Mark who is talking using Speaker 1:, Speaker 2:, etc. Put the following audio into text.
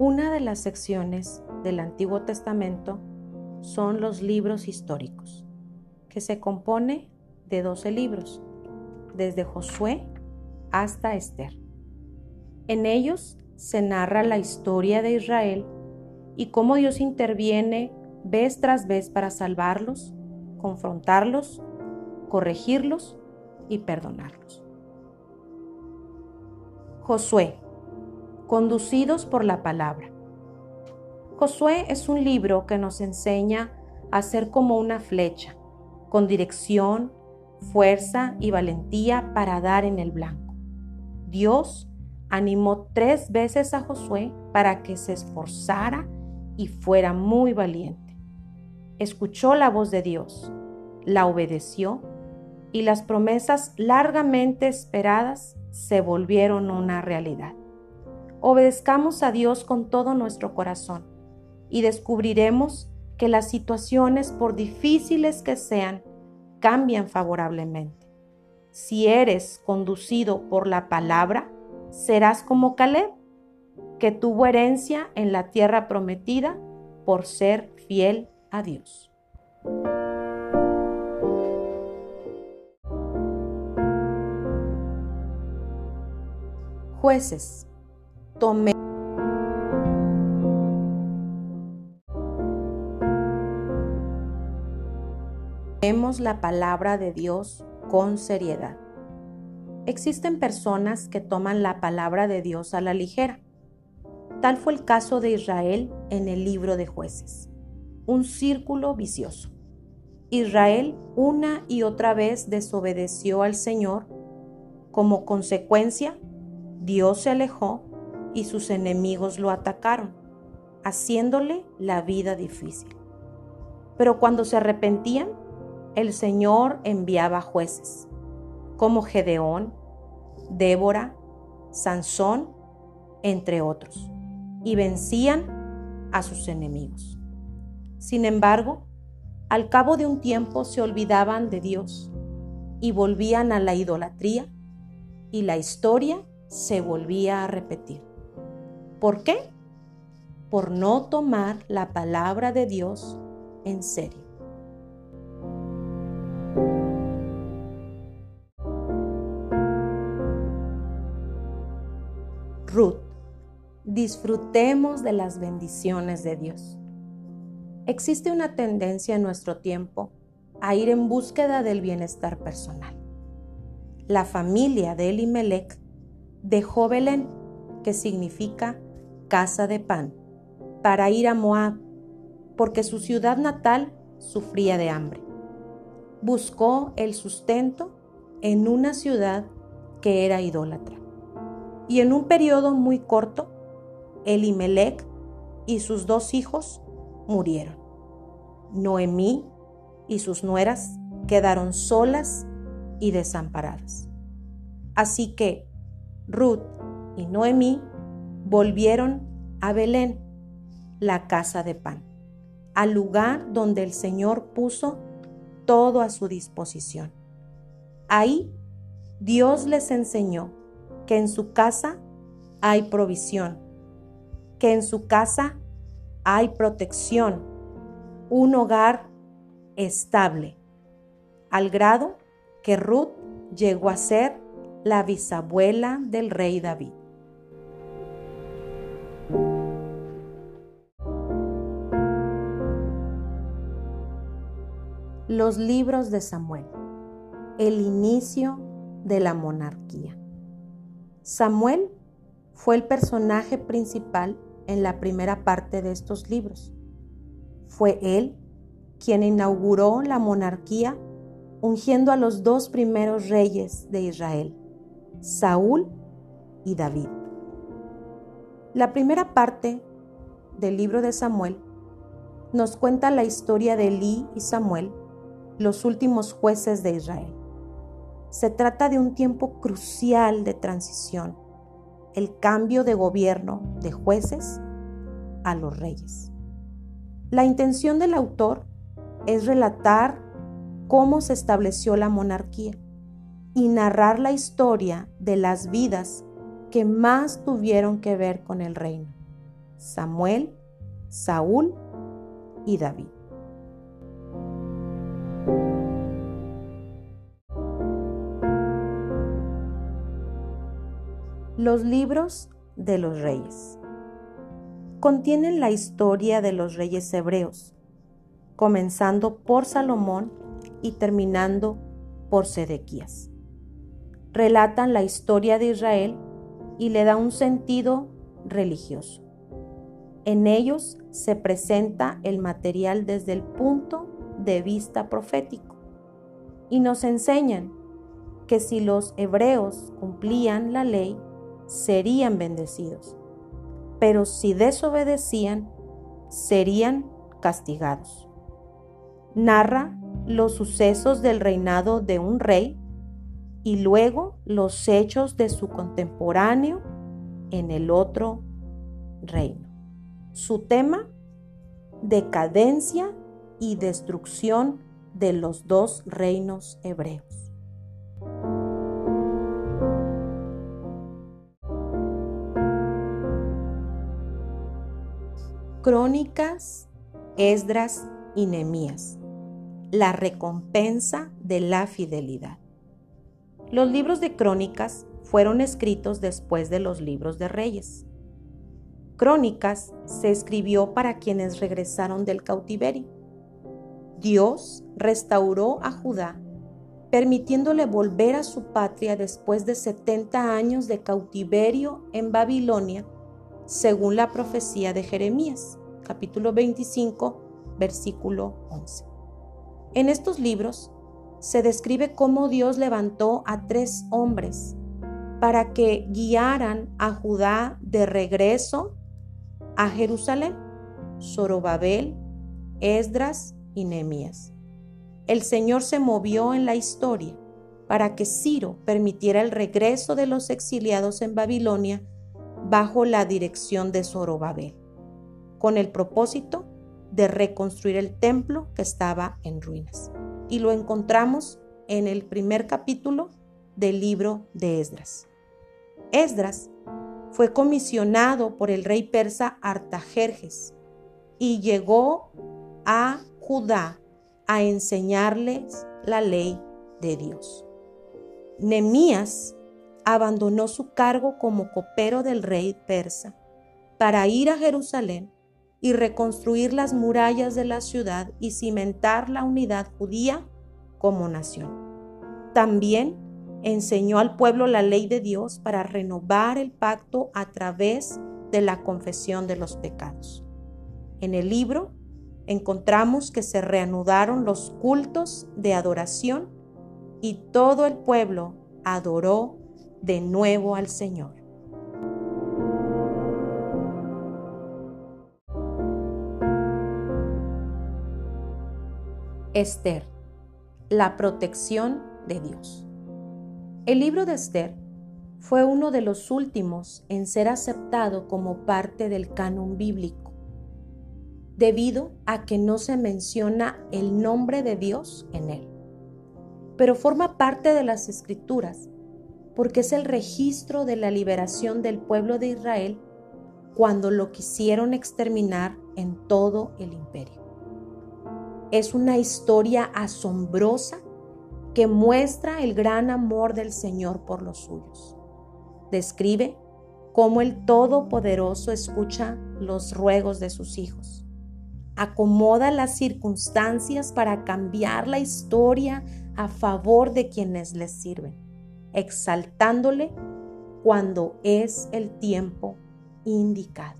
Speaker 1: Una de las secciones del Antiguo Testamento son los libros históricos, que se compone de 12 libros, desde Josué hasta Esther. En ellos se narra la historia de Israel y cómo Dios interviene vez tras vez para salvarlos, confrontarlos, corregirlos y perdonarlos. Josué, conducidos por la palabra. Josué es un libro que nos enseña a ser como una flecha, con dirección, fuerza y valentía para dar en el blanco. Dios animó tres veces a Josué para que se esforzara y fuera muy valiente. Escuchó la voz de Dios, la obedeció y las promesas largamente esperadas se volvieron una realidad. Obedezcamos a Dios con todo nuestro corazón y descubriremos que las situaciones, por difíciles que sean, cambian favorablemente. Si eres conducido por la palabra, serás como Caleb, que tuvo herencia en la tierra prometida por ser fiel a Dios. Jueces, tomemos la palabra de Dios con seriedad. Existen personas que toman la palabra de Dios a la ligera. Tal fue el caso de Israel en el libro de jueces. Un círculo vicioso. Israel una y otra vez desobedeció al Señor. Como consecuencia, Dios se alejó y sus enemigos lo atacaron, haciéndole la vida difícil. Pero cuando se arrepentían, el Señor enviaba jueces como Gedeón, Débora, Sansón, entre otros, y vencían a sus enemigos. Sin embargo, al cabo de un tiempo se olvidaban de Dios y volvían a la idolatría y la historia se volvía a repetir. ¿Por qué? Por no tomar la palabra de Dios en serio. Ruth, disfrutemos de las bendiciones de Dios. Existe una tendencia en nuestro tiempo a ir en búsqueda del bienestar personal. La familia de Elimelech dejó Belén, que significa casa de pan, para ir a Moab, porque su ciudad natal sufría de hambre. Buscó el sustento en una ciudad que era idólatra. Y en un periodo muy corto, Elimelech y sus dos hijos murieron. Noemí y sus nueras quedaron solas y desamparadas. Así que Ruth y Noemí volvieron a Belén, la casa de pan, al lugar donde el Señor puso todo a su disposición. Ahí Dios les enseñó que en su casa hay provisión, que en su casa hay protección, un hogar estable, al grado que Ruth llegó a ser la bisabuela del rey David. Los libros de Samuel, el inicio de la monarquía. Samuel fue el personaje principal en la primera parte de estos libros. Fue él quien inauguró la monarquía ungiendo a los dos primeros reyes de Israel, Saúl y David. La primera parte del libro de Samuel nos cuenta la historia de Elí y Samuel, los últimos jueces de Israel. Se trata de un tiempo crucial de transición, el cambio de gobierno de jueces a los reyes. La intención del autor es relatar cómo se estableció la monarquía y narrar la historia de las vidas que más tuvieron que ver con el reino. Samuel, Saúl y David. Los libros de los reyes contienen la historia de los reyes hebreos, comenzando por Salomón y terminando por Sedequías. Relatan la historia de Israel y le da un sentido religioso. En ellos se presenta el material desde el punto de vista profético y nos enseñan que si los hebreos cumplían la ley, serían bendecidos, pero si desobedecían, serían castigados. Narra los sucesos del reinado de un rey y luego los hechos de su contemporáneo en el otro reino. Su tema, decadencia y destrucción de los dos reinos hebreos. Crónicas, Esdras y Nemías. La recompensa de la fidelidad. Los libros de Crónicas fueron escritos después de los libros de Reyes. Crónicas se escribió para quienes regresaron del cautiverio. Dios restauró a Judá, permitiéndole volver a su patria después de 70 años de cautiverio en Babilonia según la profecía de Jeremías, capítulo 25, versículo 11. En estos libros se describe cómo Dios levantó a tres hombres para que guiaran a Judá de regreso a Jerusalén, Zorobabel, Esdras y Nehemías. El Señor se movió en la historia para que Ciro permitiera el regreso de los exiliados en Babilonia bajo la dirección de Zorobabel, con el propósito de reconstruir el templo que estaba en ruinas. Y lo encontramos en el primer capítulo del libro de Esdras. Esdras fue comisionado por el rey persa Artajerjes y llegó a Judá a enseñarles la ley de Dios. Nemías abandonó su cargo como copero del rey persa para ir a Jerusalén y reconstruir las murallas de la ciudad y cimentar la unidad judía como nación. También enseñó al pueblo la ley de Dios para renovar el pacto a través de la confesión de los pecados. En el libro encontramos que se reanudaron los cultos de adoración y todo el pueblo adoró de nuevo al Señor. Esther, la protección de Dios. El libro de Esther fue uno de los últimos en ser aceptado como parte del canon bíblico, debido a que no se menciona el nombre de Dios en él, pero forma parte de las escrituras porque es el registro de la liberación del pueblo de Israel cuando lo quisieron exterminar en todo el imperio. Es una historia asombrosa que muestra el gran amor del Señor por los suyos. Describe cómo el Todopoderoso escucha los ruegos de sus hijos. Acomoda las circunstancias para cambiar la historia a favor de quienes les sirven exaltándole cuando es el tiempo indicado.